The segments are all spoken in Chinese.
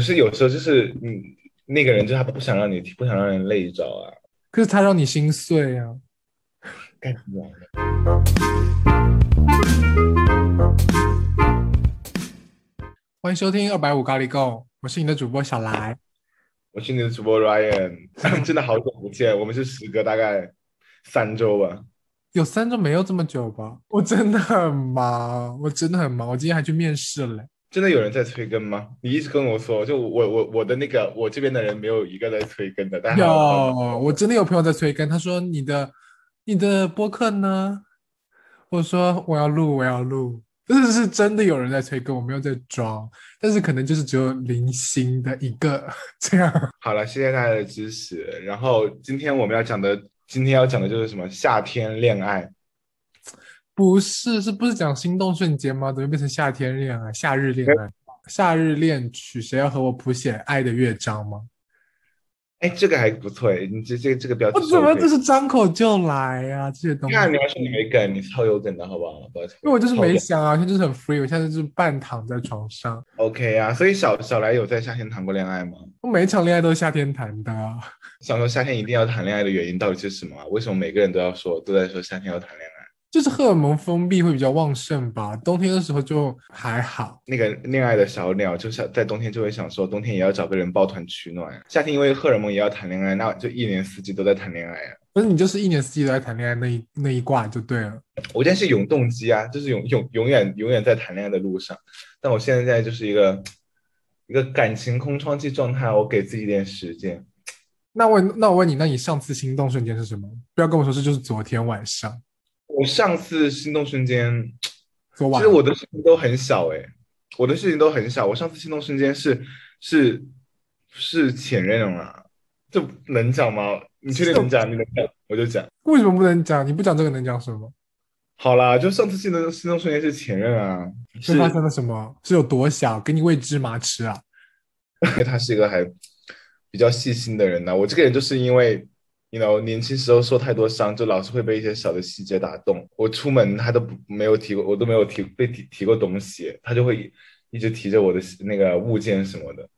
不是有时候就是嗯，那个人就是他不想让你不想让人累着啊，可是他让你心碎啊。干什么？欢迎收听二百五咖喱购，我是你的主播小来。我是你的主播 Ryan，真的好久不见，我们是时隔大概三周吧。有三周没有这么久吧？我真的很忙，我真的很忙，我今天还去面试了嘞。真的有人在催更吗？你一直跟我说，就我我我的那个我这边的人没有一个在催更的，但有，我真的有朋友在催更，他说你的你的播客呢？我说我要录，我要录，但是是真的有人在催更，我没有在装，但是可能就是只有零星的一个 这样。好了，谢谢大家的支持。然后今天我们要讲的，今天要讲的就是什么夏天恋爱。不是，是不是讲心动瞬间吗？怎么变成夏天恋爱、夏日恋爱、夏日恋曲？谁要和我谱写爱的乐章吗？哎，这个还不错哎，你这这这个标题。我怎么这是张口就来呀？这些东西。那你要说你没梗，你超有梗的好不好？抱歉。因为我就是没想啊，现在就是很 free，我现在就是半躺在床上。OK 啊，所以小小来有在夏天谈过恋爱吗？我每一场恋爱都是夏天谈的。想说夏天一定要谈恋爱的原因到底是什么？为什么每个人都要说都在说夏天要谈恋爱？就是荷尔蒙封闭会比较旺盛吧，冬天的时候就还好。那个恋爱的小鸟，就想在冬天就会想说，冬天也要找个人抱团取暖。夏天因为荷尔蒙也要谈恋爱，那就一年四季都在谈恋爱啊。不是你就是一年四季都在谈恋爱那一那一挂就对了。我现在是永动机啊，就是永永永远永远在谈恋爱的路上。但我现在就是一个一个感情空窗期状态，我给自己一点时间。那我那我问你，那你上次心动瞬间是什么？不要跟我说这就是昨天晚上。我上次心动瞬间，其实我的事情都很小哎，我的事情都很小。我上次心动瞬间是是是前任啊，这能讲吗？你确定能讲？你能讲我就讲。为什么不能讲？你不讲这个能讲什么？好啦，就上次心动心动瞬间是前任啊，是发生了什么？是有多小？给你喂芝麻吃啊？他是一个还比较细心的人呢。我这个人就是因为。你 know 年轻时候受太多伤，就老是会被一些小的细节打动。我出门他都没有提过，我都没有提被提提过东西，他就会一直提着我的那个物件什么的。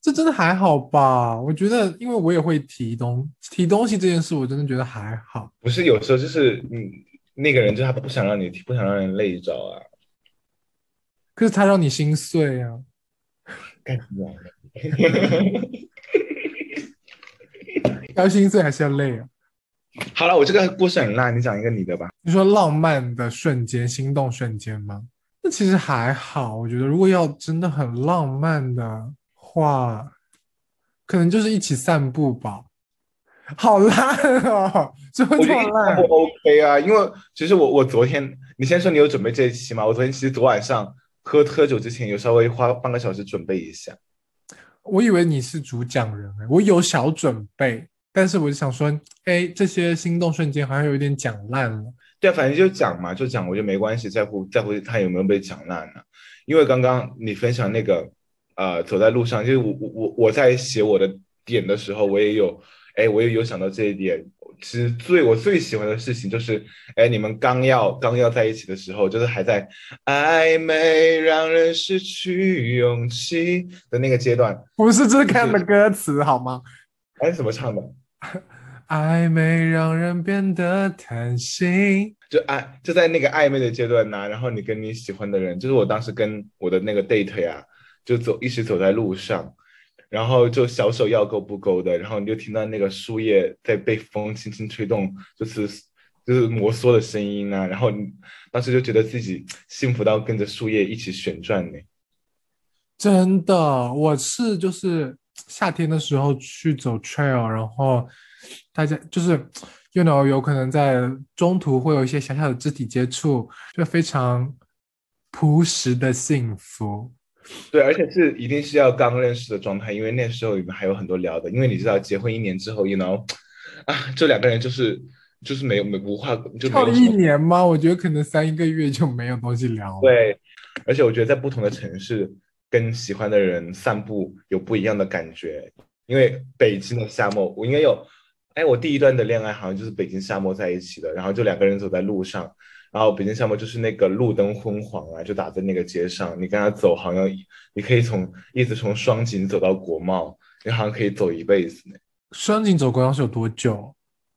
这真的还好吧？我觉得，因为我也会提东提东西这件事，我真的觉得还好。不是有时候就是嗯，那个人就他不想让你提，不想让人累着啊。可是他让你心碎啊！干什么？要心碎还是要累啊？好了，我这个故事很烂，你讲一个你的吧。你说浪漫的瞬间、心动瞬间吗？那其实还好，我觉得如果要真的很浪漫的话，可能就是一起散步吧。好烂哦，这么烂。不 OK 啊，因为其实我我昨天，你先说你有准备这一期吗？我昨天其实昨晚上喝喝酒之前有稍微花半个小时准备一下。我以为你是主讲人我有小准备。但是我就想说，哎，这些心动瞬间好像有点讲烂了。对啊，反正就讲嘛，就讲，我觉得没关系，在乎在乎他有没有被讲烂呢？因为刚刚你分享那个，呃，走在路上，就是我我我我在写我的点的时候，我也有，哎，我也有想到这一点。其实最我最喜欢的事情就是，哎，你们刚要刚要在一起的时候，就是还在暧昧让人失去勇气的那个阶段。不是这是看的歌词好吗？哎，怎么唱的？暧昧让人变得贪心，就暧就在那个暧昧的阶段呢。然后你跟你喜欢的人，就是我当时跟我的那个 date 呀，就走一起走在路上，然后就小手要勾不勾的，然后你就听到那个树叶在被风轻轻吹动，就是就是摩挲的声音啊。然后你当时就觉得自己幸福到跟着树叶一起旋转呢。真的，我是就是。夏天的时候去走 trail，然后大家就是，you know，有可能在中途会有一些小小的肢体接触，就非常朴实的幸福。对，而且是一定是要刚认识的状态，因为那时候你们还有很多聊的。因为你知道，结婚一年之后，you know，啊，这两个人就是就是没有没无话就跳了一年吗？我觉得可能三一个月就没有东西聊。对，而且我觉得在不同的城市。跟喜欢的人散步有不一样的感觉，因为北京的夏末，我应该有，哎，我第一段的恋爱好像就是北京夏末在一起的，然后就两个人走在路上，然后北京夏末就是那个路灯昏黄啊，就打在那个街上，你跟他走，好像你可以从一直从双井走到国贸，你好像可以走一辈子呢。双井走国贸是有多久？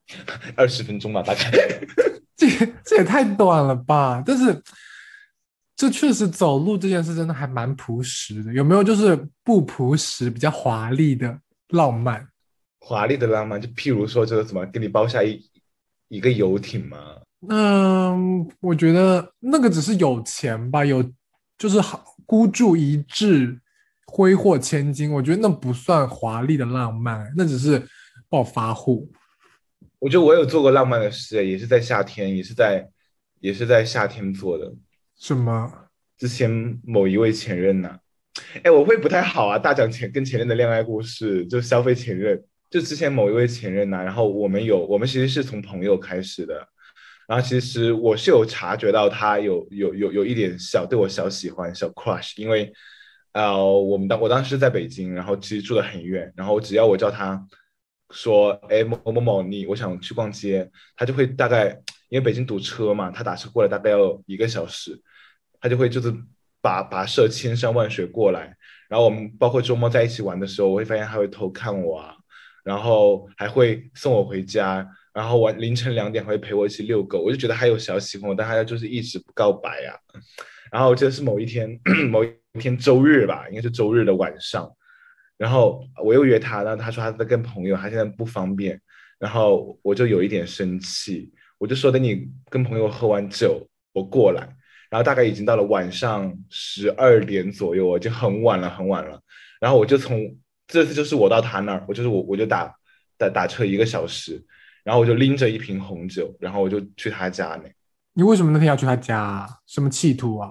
二十分钟吧，大概。这这也太短了吧！但是这确实走路这件事真的还蛮朴实的。有没有就是不朴实、比较华丽的浪漫？华丽的浪漫，就譬如说这个怎么，给你包下一一个游艇吗？嗯，我觉得那个只是有钱吧，有就是好孤注一掷、挥霍千金。我觉得那不算华丽的浪漫，那只是暴发户。我觉得我有做过浪漫的事，也是在夏天，也是在，也是在夏天做的。什么？之前某一位前任呢？哎，我会不太好啊，大讲前跟前任的恋爱故事，就消费前任。就之前某一位前任呐，然后我们有，我们其实是从朋友开始的，然后其实我是有察觉到他有有有有一点小对我小喜欢小 crush，因为呃我们当我当时在北京，然后其实住的很远，然后只要我叫他说哎某某某你我想去逛街，他就会大概因为北京堵车嘛，他打车过来大概要一个小时，他就会就是跋跋涉千山万水过来，然后我们包括周末在一起玩的时候，我会发现他会偷看我啊。然后还会送我回家，然后晚凌晨两点会陪我一起遛狗，我就觉得还有小喜欢我，但他就是一直不告白呀。然后我记得是某一天，某一天周日吧，应该是周日的晚上，然后我又约他，然后他说他在跟朋友，他现在不方便，然后我就有一点生气，我就说等你跟朋友喝完酒，我过来。然后大概已经到了晚上十二点左右，就很晚了，很晚了。然后我就从。这次就是我到他那儿，我就是我，我就打打打车一个小时，然后我就拎着一瓶红酒，然后我就去他家呢。你为什么那天要去他家？什么企图啊？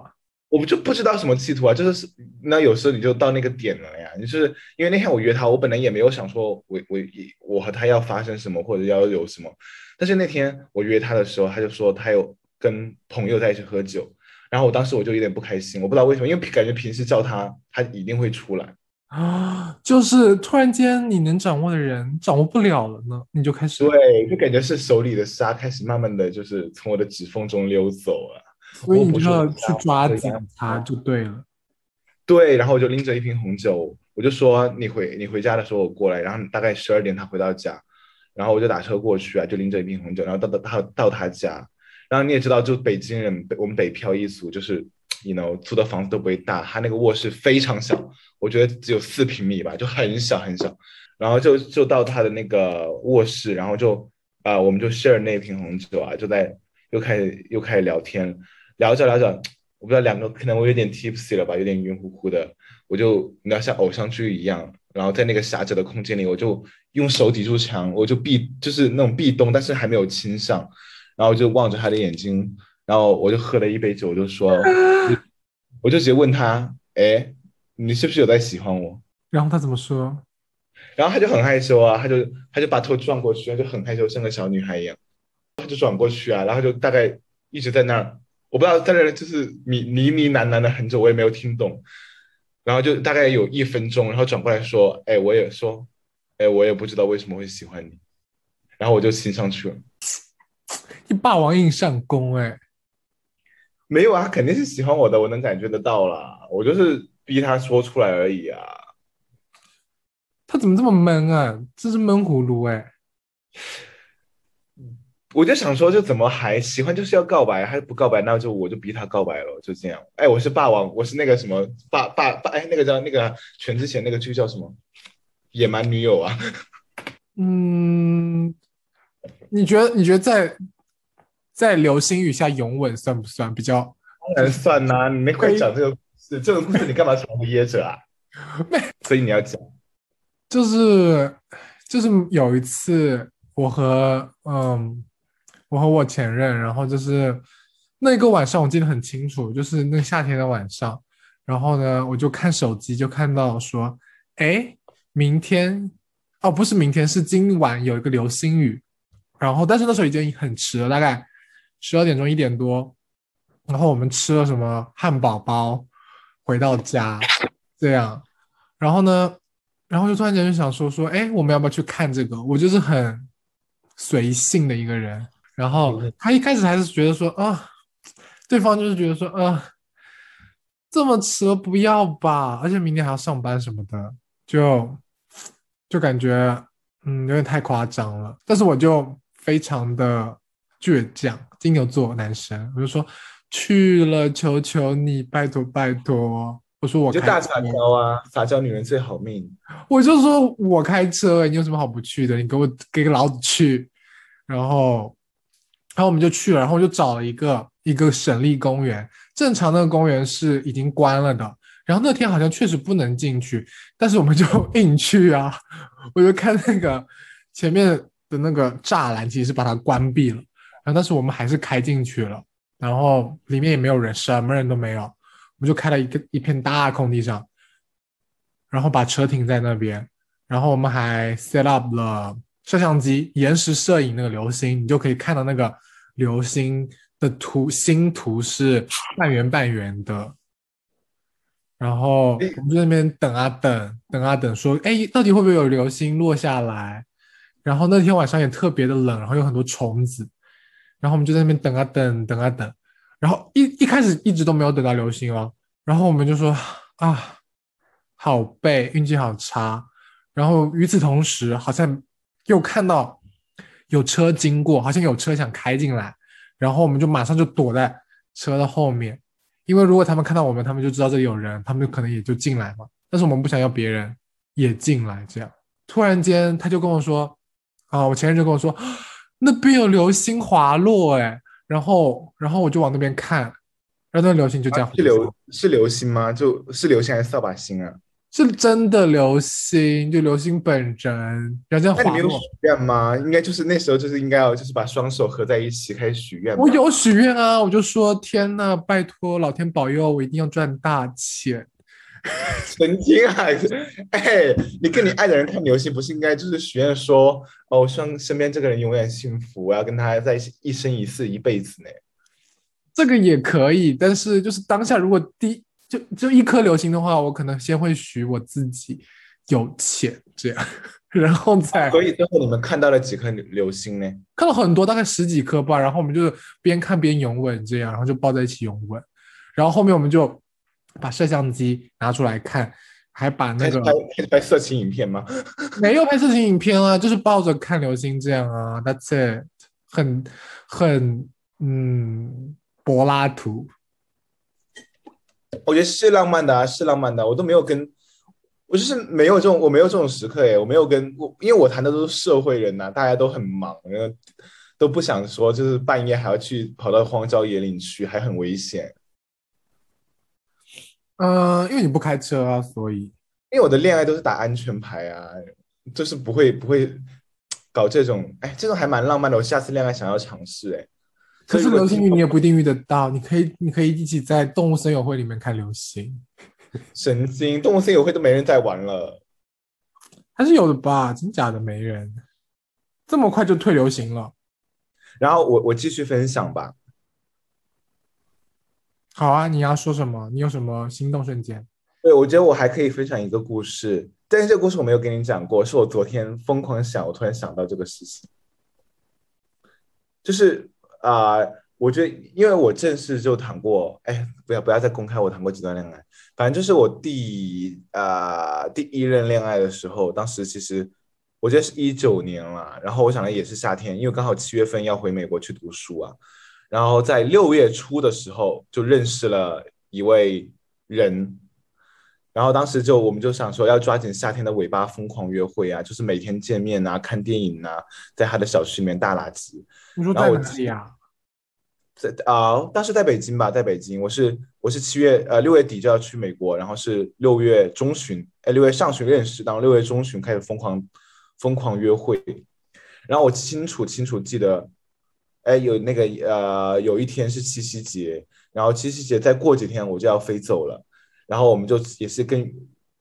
我们就不知道什么企图啊，就是那有时候你就到那个点了呀。你是因为那天我约他，我本来也没有想说我我我和他要发生什么或者要有什么，但是那天我约他的时候，他就说他有跟朋友在一起喝酒，然后我当时我就有点不开心，我不知道为什么，因为感觉平时叫他，他一定会出来。啊，就是突然间你能掌握的人掌握不了了呢，你就开始对，就感觉是手里的沙开始慢慢的就是从我的指缝中溜走了，所以你就要去抓紧它就对了。对，然后我就拎着一瓶红酒，我就说你回你回家的时候我过来，然后大概十二点他回到家，然后我就打车过去啊，就拎着一瓶红酒，然后到到他到他家，然后你也知道，就北京人北我们北漂一族就是。你 know 租的房子都不会大，他那个卧室非常小，我觉得只有四平米吧，就很小很小。然后就就到他的那个卧室，然后就啊，我们就 share 那瓶红酒啊，就在又开始又开始聊天，聊着聊着，我不知道两个可能我有点 tipsy 了吧，有点晕乎乎的，我就你要像偶像剧一样，然后在那个狭窄的空间里，我就用手抵住墙，我就壁就是那种壁咚，但是还没有亲上，然后就望着他的眼睛。然后我就喝了一杯酒，我就说，我就直接问他，哎，你是不是有在喜欢我？然后他怎么说？然后他就很害羞啊，他就他就把头转过去，他就很害羞，像个小女孩一样，他就转过去啊，然后就大概一直在那儿，我不知道在那儿就是迷迷迷喃喃的很久，我也没有听懂。然后就大概有一分钟，然后转过来说，哎，我也说，哎，我也不知道为什么会喜欢你。然后我就亲上去了，你霸王硬上弓，哎。没有啊，肯定是喜欢我的，我能感觉得到啦。我就是逼他说出来而已啊。他怎么这么闷啊？这是闷葫芦哎。我就想说，就怎么还喜欢就是要告白，还不告白，那就我就逼他告白了，就这样。哎，我是霸王，我是那个什么霸霸霸，哎，那个叫那个全智贤那个剧叫什么？野蛮女友啊。嗯，你觉得？你觉得在？在流星雨下拥吻算不算比较？当然算呐！你没快讲这个故事，这个故事你干嘛藏着掖着啊？所以你要讲，就是就是有一次，我和嗯，我和我前任，然后就是那个晚上我记得很清楚，就是那个夏天的晚上，然后呢，我就看手机，就看到说，哎，明天哦，不是明天，是今晚有一个流星雨，然后但是那时候已经很迟了，大概。十二点钟一点多，然后我们吃了什么汉堡包，回到家，这样，然后呢，然后就突然间就想说说，哎，我们要不要去看这个？我就是很随性的一个人，然后他一开始还是觉得说啊，对方就是觉得说，啊，这么迟了不要吧，而且明天还要上班什么的，就就感觉嗯有点太夸张了。但是我就非常的倔强，金牛座男生，我就说去了，求求你，拜托拜托。我说我就大撒娇啊，撒娇女人最好命。我就说我开车，你有什么好不去的？你给我给个老子去。然后，然后我们就去了，然后就找了一个一个省立公园。正常那个公园是已经关了的，然后那天好像确实不能进去，但是我们就 硬去啊。我就看那个前面的那个栅栏，其实把它关闭了，然后但是我们还是开进去了，然后里面也没有人，什么人都没有。我们就开了一个一片大空地上，然后把车停在那边，然后我们还 set up 了摄像机，延时摄影那个流星，你就可以看到那个流星的图，星图是半圆半圆的。然后我们在那边等啊等，等啊等，说哎，到底会不会有流星落下来？然后那天晚上也特别的冷，然后有很多虫子，然后我们就在那边等啊等，等啊等。然后一一开始一直都没有等到流星哦，然后我们就说啊，好背，运气好差。然后与此同时，好像又看到有车经过，好像有车想开进来，然后我们就马上就躲在车的后面，因为如果他们看到我们，他们就知道这里有人，他们就可能也就进来嘛。但是我们不想要别人也进来，这样突然间他就跟我说啊，我前任就跟我说那边有流星滑落，哎。然后，然后我就往那边看，然后那流星就这样。是流是流星吗？就是流星还是扫把星啊？是真的流星，就流星本人。然后这样滑落。那你有许愿吗？应该就是那时候就是应该要就是把双手合在一起开始许愿。我有许愿啊，我就说天呐，拜托老天保佑我一定要赚大钱。神经啊！哎，你跟你爱的人看流星，不是应该就是许愿说哦，希望身边这个人永远幸福，我要跟他在一起一生一世一辈子呢？这个也可以，但是就是当下如果第就就一颗流星的话，我可能先会许我自己有钱这样，然后再。所以最后你们看到了几颗流星呢？看了很多，大概十几颗吧。然后我们就边看边拥吻这样，然后就抱在一起拥吻。然后后面我们就。把摄像机拿出来看，还把那个拍拍色情影片吗？没有拍色情影片啊，就是抱着看流星这样啊。That's it，很很嗯柏拉图。我觉得是浪漫的啊，是浪漫的。我都没有跟，我就是没有这种，我没有这种时刻哎，我没有跟我，因为我谈的都是社会人呐，大家都很忙，都不想说，就是半夜还要去跑到荒郊野岭去，还很危险。嗯，因为你不开车啊，所以因为我的恋爱都是打安全牌啊，就是不会不会搞这种，哎，这种还蛮浪漫的。我下次恋爱想要尝试，哎，可是流星雨你也不一定遇得到，你可以你可以一起在动物森友会里面看流星。神经，动物森友会都没人在玩了，还是有的吧？真假的没人，这么快就退流行了。然后我我继续分享吧。好啊，你要说什么？你有什么心动瞬间？对，我觉得我还可以分享一个故事，但是这个故事我没有跟你讲过，是我昨天疯狂想，我突然想到这个事情，就是啊，我觉得因为我正式就谈过，哎，不要不要再公开我谈过几段恋爱，反正就是我第啊第一任恋爱的时候，当时其实我觉得是一九年了，然后我想的也是夏天，因为刚好七月份要回美国去读书啊。然后在六月初的时候就认识了一位人，然后当时就我们就想说要抓紧夏天的尾巴疯狂约会啊，就是每天见面啊，看电影啊，在他的小区里面大垃圾。你说在哪里啊？在啊，当时在北京吧，在北京。我是我是七月呃六月底就要去美国，然后是六月中旬哎六月上旬认识，然后六月中旬开始疯狂疯狂约会，然后我清楚清楚记得。哎，有那个呃，有一天是七夕节，然后七夕节再过几天我就要飞走了，然后我们就也是跟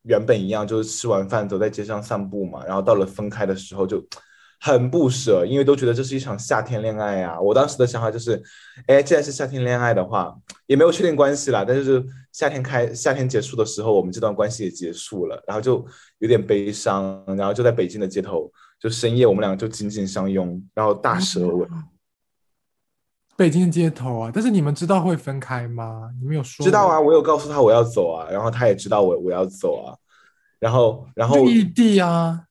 原本一样，就是吃完饭走在街上散步嘛，然后到了分开的时候就很不舍，因为都觉得这是一场夏天恋爱啊。我当时的想法就是，哎，既然是夏天恋爱的话，也没有确定关系啦，但是夏天开夏天结束的时候，我们这段关系也结束了，然后就有点悲伤，然后就在北京的街头，就深夜我们两个就紧紧相拥，然后大舌吻。北京的街头啊，但是你们知道会分开吗？你们有说？知道啊，我有告诉他我要走啊，然后他也知道我我要走啊，然后然后异地啊，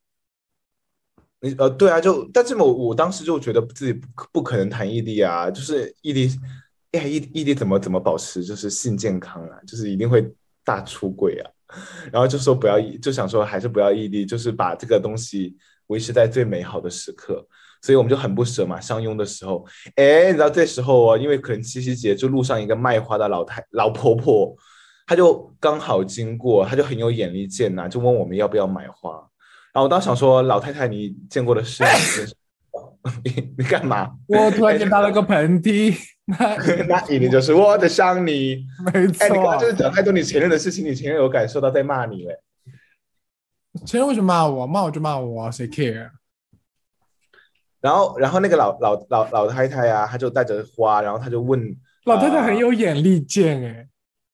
你呃对啊，就但是我我当时就觉得自己不不可能谈异地啊，就是异地，哎异异地怎么怎么保持就是性健康啊，就是一定会大出轨啊，然后就说不要就想说还是不要异地，就是把这个东西维持在最美好的时刻。所以我们就很不舍嘛，相拥的时候，哎，你知道这时候哦，因为可能七夕节，就路上一个卖花的老太老婆婆，她就刚好经过，她就很有眼力见呐，就问我们要不要买花。然后我当时想说，老太太，你见过的世面，你你干嘛？我突然间打了个喷嚏，那那一定就是我的想你，没错。哎，你刚刚就是讲太多你前任的事情，你前任有感受到在骂你嘞？前任为什么骂我？骂我就骂我，谁 care？然后，然后那个老老老老太太呀，她就带着花，然后她就问老太太很有眼力见哎，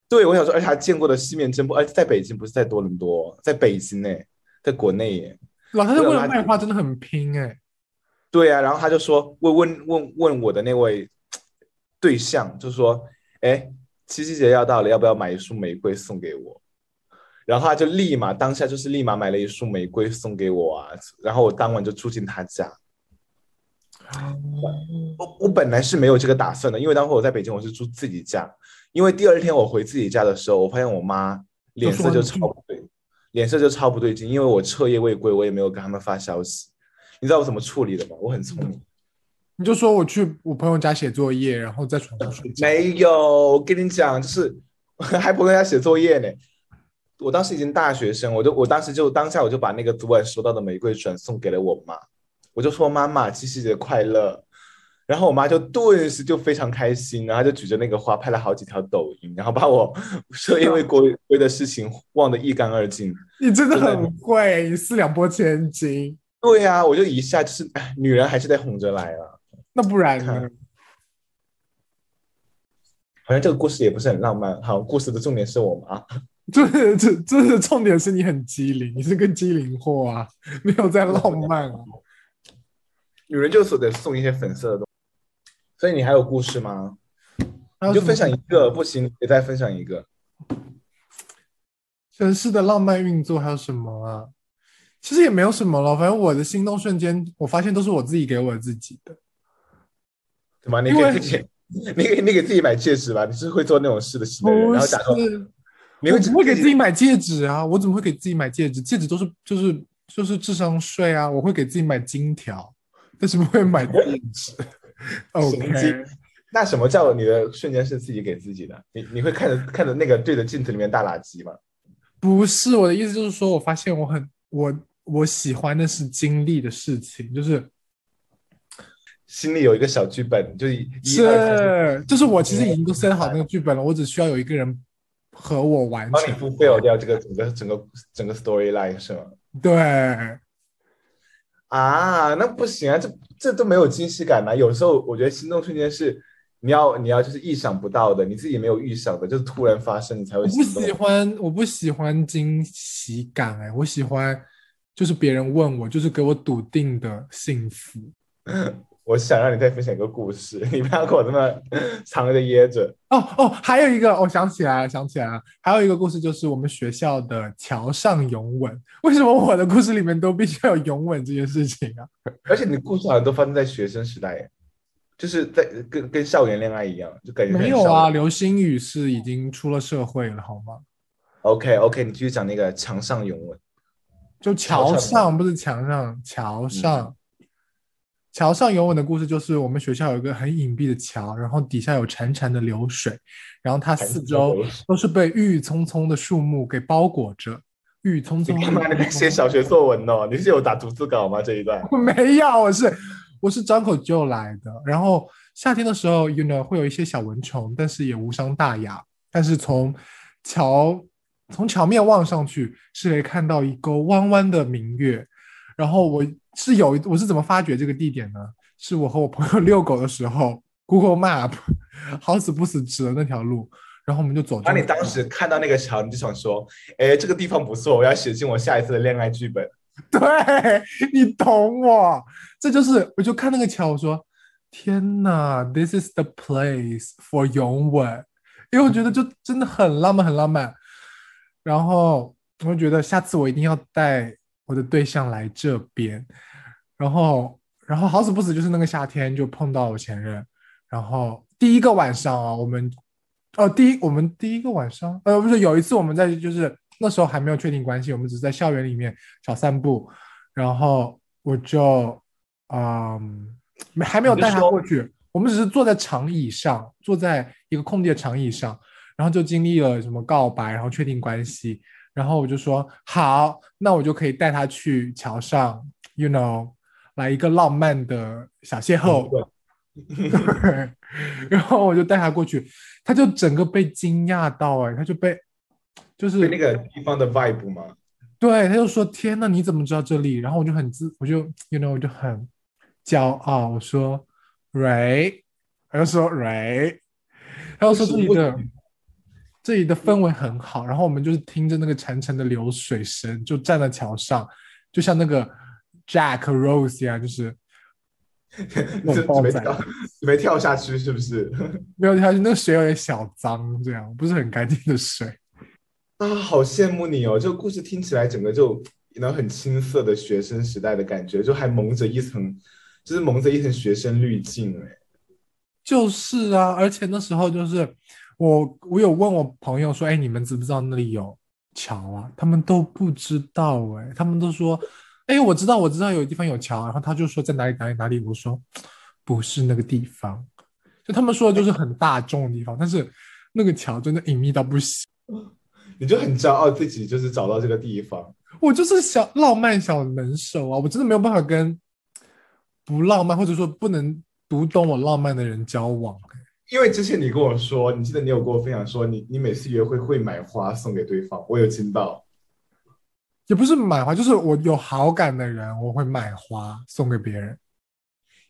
对我想说，而且她见过的世面真不，而且在北京不是在多伦多，在北京呢，在国内耶。老太太为了卖花真的很拼哎。对呀，然后她就说问问问问我的那位对象，就说哎，七夕节要到了，要不要买一束玫瑰送给我？然后他就立马当下就是立马买了一束玫瑰送给我啊，然后我当晚就住进他家。我我本来是没有这个打算的，因为当时我在北京，我是住自己家。因为第二天我回自己家的时候，我发现我妈脸色就超不对，脸色就超不对劲。因为我彻夜未归，我也没有跟他们发消息。你知道我怎么处理的吗？我很聪明，你就说我去我朋友家写作业，然后在床上睡觉。没有，我跟你讲，就是 还朋友家写作业呢。我当时已经大学生，我就我当时就当下我就把那个昨晚收到的玫瑰转送给了我妈。我就说妈妈七夕节快乐，然后我妈就顿时就非常开心，然后就举着那个花拍了好几条抖音，然后把我 说因为归归的事情忘得一干二净。你真的很会，你四两拨千斤。对呀，我就一下就是，女人还是得哄着来了。那不然呢？好像这个故事也不是很浪漫。好，故事的重点是我妈。这这这的重点是你很机灵，你是个机灵货啊，没有在浪漫啊。女人就是得送一些粉色的东西，所以你还有故事吗？你就分享一个，不行，也再分享一个。城市的浪漫运作还有什么啊？其实也没有什么了，反正我的心动瞬间，我发现都是我自己给我自己的。怎么？你给自己，你给你给自己买戒指吧？你是会做那种事的事的人，然后假装。你会不会给自己买戒指啊？我怎么会给自己买戒指？戒指都是就是就是智商税啊！我会给自己买金条。为 什么会买戒指？OK，那什么叫你的瞬间是自己给自己的？你你会看着看着那个对着镜子里面大垃圾吗？不是，我的意思就是说，我发现我很我我喜欢的是经历的事情，就是心里有一个小剧本，就是是就是我其实已经都塞好那个剧本了，我只需要有一个人和我完成，帮你 fulfill 掉这个整个整个整个 storyline 是吗？对。啊，那不行啊，这这都没有惊喜感嘛。有时候我觉得心动瞬间是你要你要就是意想不到的，你自己没有预想的，就是突然发生，你才会。我不喜欢，我不喜欢惊喜感，哎，我喜欢就是别人问我，就是给我笃定的幸福。我想让你再分享一个故事，你不要给我这么藏着掖着。哦哦，还有一个，我想起来了，想起来了，还有一个故事，就是我们学校的桥上拥吻。为什么我的故事里面都必须要有拥吻这件事情啊？而且你的故事好像都发生在学生时代，就是在跟跟校园恋爱一样，就感觉没有啊。流星雨是已经出了社会了，好吗？OK OK，你继续讲那个墙上拥吻，就桥上不是墙上，桥上。桥上游泳的故事就是我们学校有一个很隐蔽的桥，然后底下有潺潺的流水，然后它四周都是被郁郁葱葱的树木给包裹着。郁郁葱葱。你干嘛？你在写小学作文哦？你是有打逐字稿吗？这一段？我没有，我是我是张口就来的。然后夏天的时候，you know 会有一些小蚊虫，但是也无伤大雅。但是从桥从桥面望上去，是可以看到一个弯弯的明月。然后我是有我是怎么发掘这个地点呢？是我和我朋友遛狗的时候，Google Map 好死不死指了那条路，然后我们就走。那你当时看到那个桥，你就想说，哎，这个地方不错，我要写进我下一次的恋爱剧本。对你懂我，这就是我就看那个桥，我说天哪，This is the place for 拥吻，因为我觉得就真的很浪漫，很浪漫。然后我就觉得下次我一定要带我的对象来这边。然后，然后好死不死就是那个夏天就碰到我前任。然后第一个晚上啊，我们，哦，第一我们第一个晚上，呃，不是有一次我们在就是那时候还没有确定关系，我们只是在校园里面小散步。然后我就，嗯。没还没有带他过去，我们只是坐在长椅上，坐在一个空地的长椅上，然后就经历了什么告白，然后确定关系，然后我就说好，那我就可以带他去桥上，you know，来一个浪漫的小邂逅。然后我就带他过去，他就整个被惊讶到，哎，他就被就是那个地方的 vibe 吗？对，他就说天呐，你怎么知道这里？然后我就很自，我就 you know，我就很。骄傲，我说，Ray，他就说 Ray，他就说这里的这里的氛围很好，然后我们就是听着那个潺潺的流水声，就站在桥上，就像那个 Jack Rose 一样，就是 没跳，没跳下去是不是？没有跳下去，那个水有点小脏，这样不是很干净的水。啊，好羡慕你哦！这个故事听起来整个就能很青涩的学生时代的感觉，就还蒙着一层。就是蒙着一层学生滤镜哎，就是啊，而且那时候就是我，我有问我朋友说，哎，你们知不知道那里有桥啊？他们都不知道哎，他们都说，哎，我知道，我知道有地方有桥，然后他就说在哪里哪里哪里，我说不是那个地方，就他们说的就是很大众的地方，但是那个桥真的隐秘到不行，你就很骄傲自己就是找到这个地方，我就是小浪漫小能手啊，我真的没有办法跟。不浪漫，或者说不能读懂我浪漫的人交往，因为之前你跟我说，你记得你有跟我分享说，你你每次约会会买花送给对方，我有听到，也不是买花，就是我有好感的人，我会买花送给别人。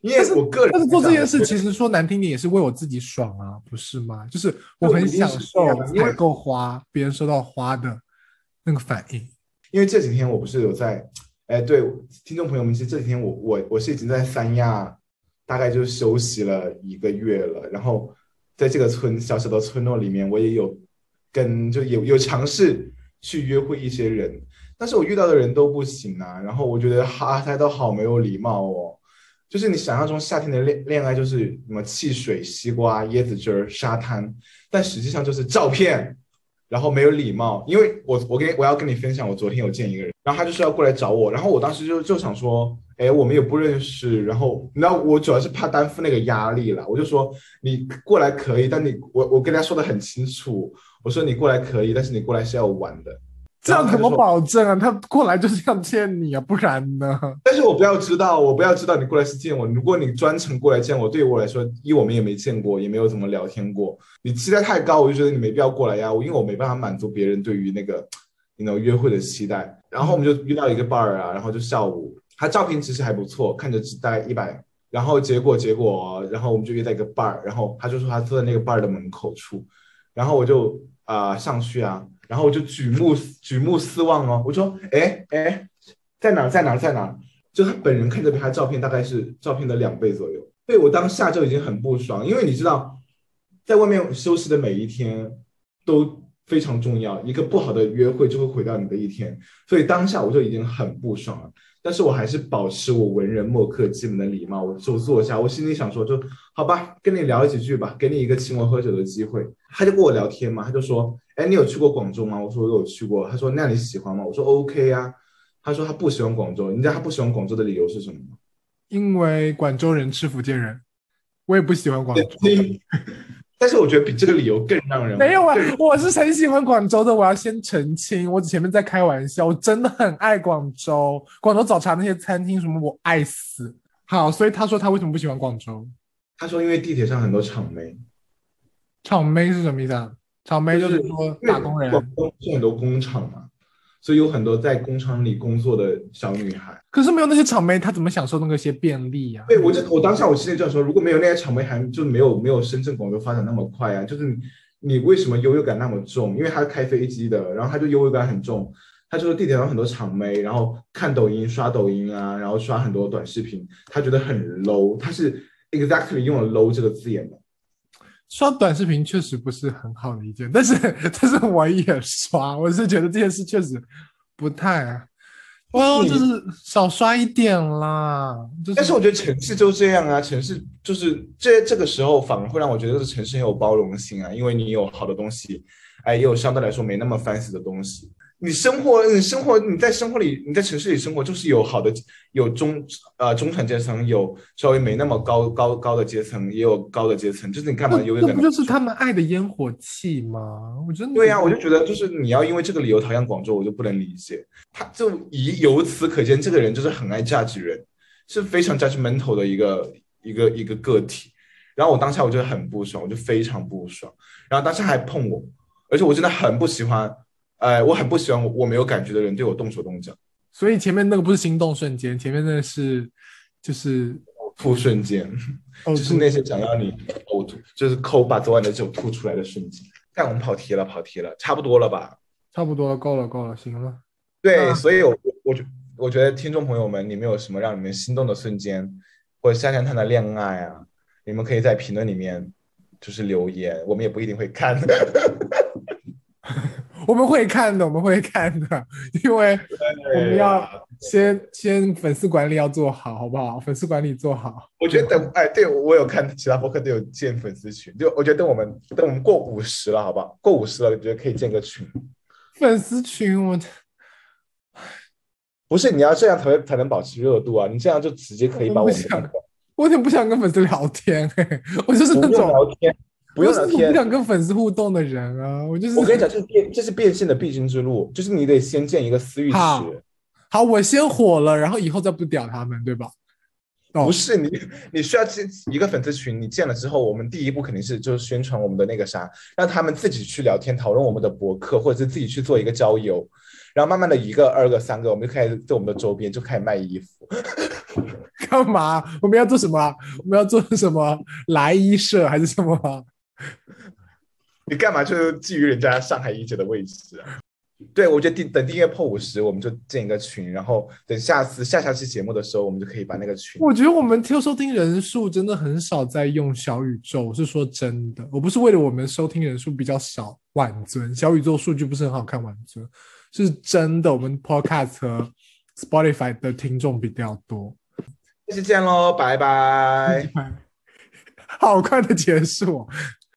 因为我个人，但是做这件事其实说难听点也是为我自己爽啊，不是吗？就是我很享受采购花，别人收到花的那个反应。因为这几天我不是有在。哎，对，听众朋友们，其实这几天我我我是已经在三亚，大概就休息了一个月了。然后在这个村小小的村落里面，我也有跟就有有尝试去约会一些人，但是我遇到的人都不行啊。然后我觉得哈，他都好没有礼貌哦。就是你想象中夏天的恋恋爱就是什么汽水、西瓜、椰子汁儿、沙滩，但实际上就是照片。然后没有礼貌，因为我我跟我要跟你分享，我昨天有见一个人，然后他就是要过来找我，然后我当时就就想说，哎，我们也不认识，然后你知道我主要是怕担负那个压力了，我就说你过来可以，但你我我跟他说的很清楚，我说你过来可以，但是你过来是要玩的。这样怎么保证啊？他过来就是要见你啊，不然呢？但是我不要知道，我不要知道你过来是见我。如果你专程过来见我，对于我来说，一我们也没见过，也没有怎么聊天过。你期待太高，我就觉得你没必要过来呀。我因为我没办法满足别人对于那个你 know 约会的期待。然后我们就约到一个 bar 啊，然后就下午，他照片其实还不错，看着只大概一百。然后结果结果，然后我们就约在一个 bar，然后他就说他坐在那个 bar 的门口处，然后我就啊上去啊。然后我就举目举目四望哦，我说，哎哎，在哪在哪在哪？就他本人看着比他照片大概是照片的两倍左右。对我当下就已经很不爽，因为你知道，在外面休息的每一天都非常重要，一个不好的约会就会毁掉你的一天。所以当下我就已经很不爽了。但是我还是保持我文人墨客基本的礼貌，我就坐下。我心里想说，就好吧，跟你聊几句吧，给你一个请我喝酒的机会。他就跟我聊天嘛，他就说，哎，你有去过广州吗？我说我有去过。他说那你喜欢吗？我说 OK 啊。他说他不喜欢广州，你知道他不喜欢广州的理由是什么吗？因为广州人吃福建人。我也不喜欢广州。但是我觉得比这个理由更让人没有啊！我是很喜欢广州的，我要先澄清，我前面在开玩笑，我真的很爱广州，广州早茶那些餐厅什么我爱死。好，所以他说他为什么不喜欢广州？他说因为地铁上很多场妹。场妹是什么意思啊？厂妹就是说打工人，是很多工厂嘛。所以有很多在工厂里工作的小女孩，可是没有那些厂妹，她怎么享受那些便利呀？对我就我当下我心里就说，如果没有那些厂妹，还就没有没有深圳、广州发展那么快啊。就是你你为什么优越感那么重？因为他开飞机的，然后他就优越感很重。他就是地铁上很多厂妹，然后看抖音、刷抖音啊，然后刷很多短视频，他觉得很 low。他是 exactly 用了 low 这个字眼的。刷短视频确实不是很好的一件，但是 但是我也刷，我是觉得这件事确实不太，哦，就是少刷一点啦。就是，但是我觉得城市就这样啊，城市就是这这个时候反而会让我觉得这个城市很有包容性啊，因为你有好的东西，哎，也有相对来说没那么 fancy 的东西。你生活，你生活，你在生活里，你在城市里生活，就是有好的，有中呃中产阶层，有稍微没那么高高高的阶层，也有高的阶层，就是你干嘛？有点不就是他们爱的烟火气吗？我真的对呀，我就觉得就是你要因为这个理由讨厌广州，我就不能理解。他就以由此可见，这个人就是很爱 judge 人，是非常 judgmental 的一个一个一个个体。然后我当下我就很不爽，我就非常不爽。然后当时还碰我，而且我真的很不喜欢。哎，我很不喜欢我我没有感觉的人对我动手动脚，所以前面那个不是心动瞬间，前面那是就是呕吐瞬间，就是那些想要你呕吐，就是抠把昨晚的酒吐出来的瞬间。但我们跑题了，跑题了，差不多了吧？差不多了，够了，够了，行了。对，所以，我我觉我觉得听众朋友们，你们有什么让你们心动的瞬间，或者夏天谈的恋爱啊，你们可以在评论里面就是留言，我们也不一定会看。我们会看的，我们会看的，因为我们要先先粉丝管理要做好，好不好？粉丝管理做好。我觉得等哎，对我有看其他博客都有建粉丝群，就我觉得等我们等我们过五十了，好不好？过五十了，我觉得可以建个群。粉丝群，我不是你要这样才才能保持热度啊！你这样就直接可以把我们。我有点不想跟粉丝聊天，我就是那种聊天。不用聊天，不想跟粉丝互动的人啊，我就是。我跟你讲，这是变，这是变现的必经之路，就是你得先建一个私域池。好，我先火了，然后以后再不屌他们，对吧？不是你，你需要建一个粉丝群，你建了之后，我们第一步肯定是就是宣传我们的那个啥，让他们自己去聊天讨论我们的博客，或者是自己去做一个交友，然后慢慢的一个、二个、三个，我们就开始在我们的周边就开始卖衣服。干嘛？我们要做什么？我们要做什么？来衣社还是什么？你干嘛就觊觎人家上海一姐的位置啊？对，我觉得订等订阅破五十，我们就建一个群，然后等下次下下期节目的时候，我们就可以把那个群。我觉得我们听收听人数真的很少在用小宇宙，我是说真的，我不是为了我们收听人数比较少挽尊，小宇宙数据不是很好看挽尊，是真的，我们 Podcast 和 Spotify 的听众比较多。下期见喽，拜拜。好快的结束。